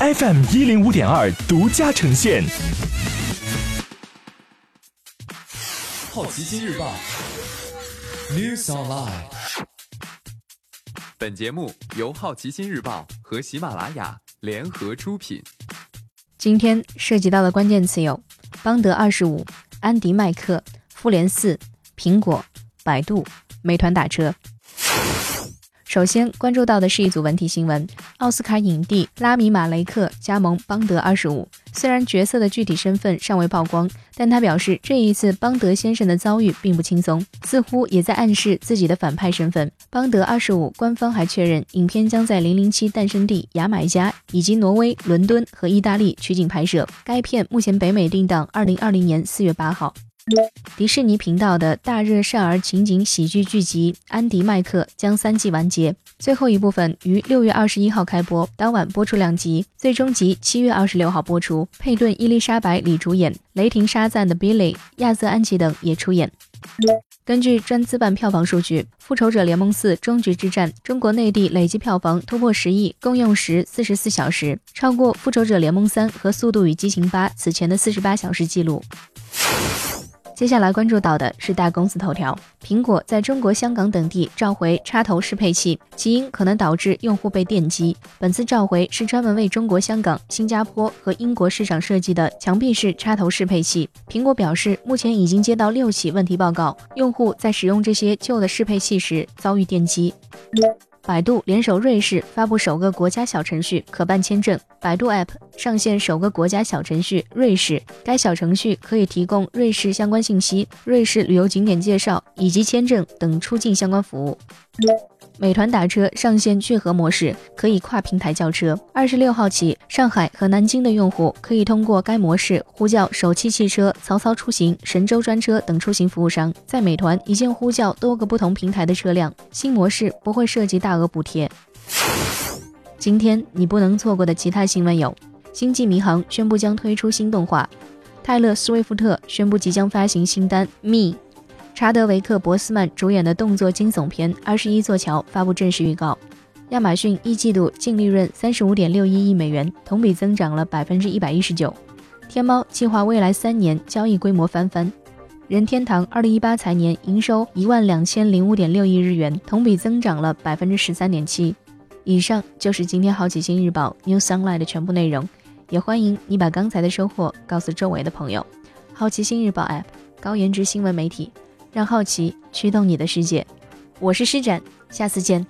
FM 一零五点二独家呈现。好奇心日报，News Online。本节目由好奇心日报和喜马拉雅联合出品。今天涉及到的关键词有：邦德二十五、安迪麦克、复联四、苹果、百度、美团打车。首先关注到的是一组文体新闻：奥斯卡影帝拉米马雷克加盟邦德二十五。虽然角色的具体身份尚未曝光，但他表示这一次邦德先生的遭遇并不轻松，似乎也在暗示自己的反派身份。邦德二十五官方还确认，影片将在零零七诞生地牙买加以及挪威、伦敦和意大利取景拍摄。该片目前北美定档二零二零年四月八号。迪士尼频道的大热少儿情景喜剧剧集《安迪麦克》将三季完结，最后一部分于六月二十一号开播，当晚播出两集，最终集七月二十六号播出。佩顿·伊丽莎白里主演，雷霆沙赞的 Billy、亚瑟·安琪等也出演。根据专资办票房数据，《复仇者联盟四：终局之战》中国内地累计票房突破十亿，共用时四十四小时，超过《复仇者联盟三》和《速度与激情八》此前的四十八小时记录。接下来关注到的是大公司头条：苹果在中国香港等地召回插头适配器，起因可能导致用户被电击。本次召回是专门为中国香港、新加坡和英国市场设计的墙壁式插头适配器。苹果表示，目前已经接到六起问题报告，用户在使用这些旧的适配器时遭遇电击。百度联手瑞士发布首个国家小程序可办签证。百度 App 上线首个国家小程序瑞士，该小程序可以提供瑞士相关信息、瑞士旅游景点介绍以及签证等出境相关服务。美团打车上线聚合模式，可以跨平台叫车。二十六号起，上海和南京的用户可以通过该模式呼叫首汽汽车、曹操出行、神州专车等出行服务商，在美团一键呼叫多个不同平台的车辆。新模式不会涉及大额补贴。今天你不能错过的其他新闻有：《星际迷航》宣布将推出新动画；泰勒·斯威夫特宣布即将发行新单《Me》。查德维克·博斯曼主演的动作惊悚片《二十一座桥》发布正式预告。亚马逊一季度净利润三十五点六一亿美元，同比增长了百分之一百一十九。天猫计划未来三年交易规模翻番。任天堂二零一八财年营收一万两千零五点六亿日元，同比增长了百分之十三点七。以上就是今天好奇心日报 New Sunlight 的全部内容，也欢迎你把刚才的收获告诉周围的朋友。好奇心日报 App，高颜值新闻媒体。让好奇驱动你的世界，我是施展，下次见。